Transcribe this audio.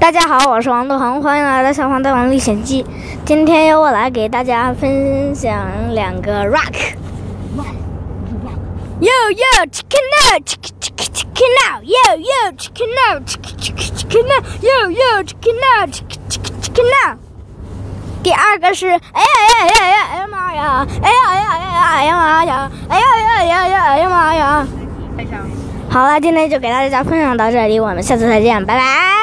大家好，我是王杜恒，欢迎来到《小黄大王历险记》。今天由我来给大家分享两个 rock。Yo yo chicken out chicken chicken chicken out yo yo chicken out chicken chicken chicken out yo yo chicken out chicken chicken chicken out。第二个是哎呀呀呀呀哎呀妈呀哎呀呀呀呀哎呀妈呀哎呀呀呀呀哎呀妈呀！好了，今天就给大家分享到这里，我们下次再见，拜拜。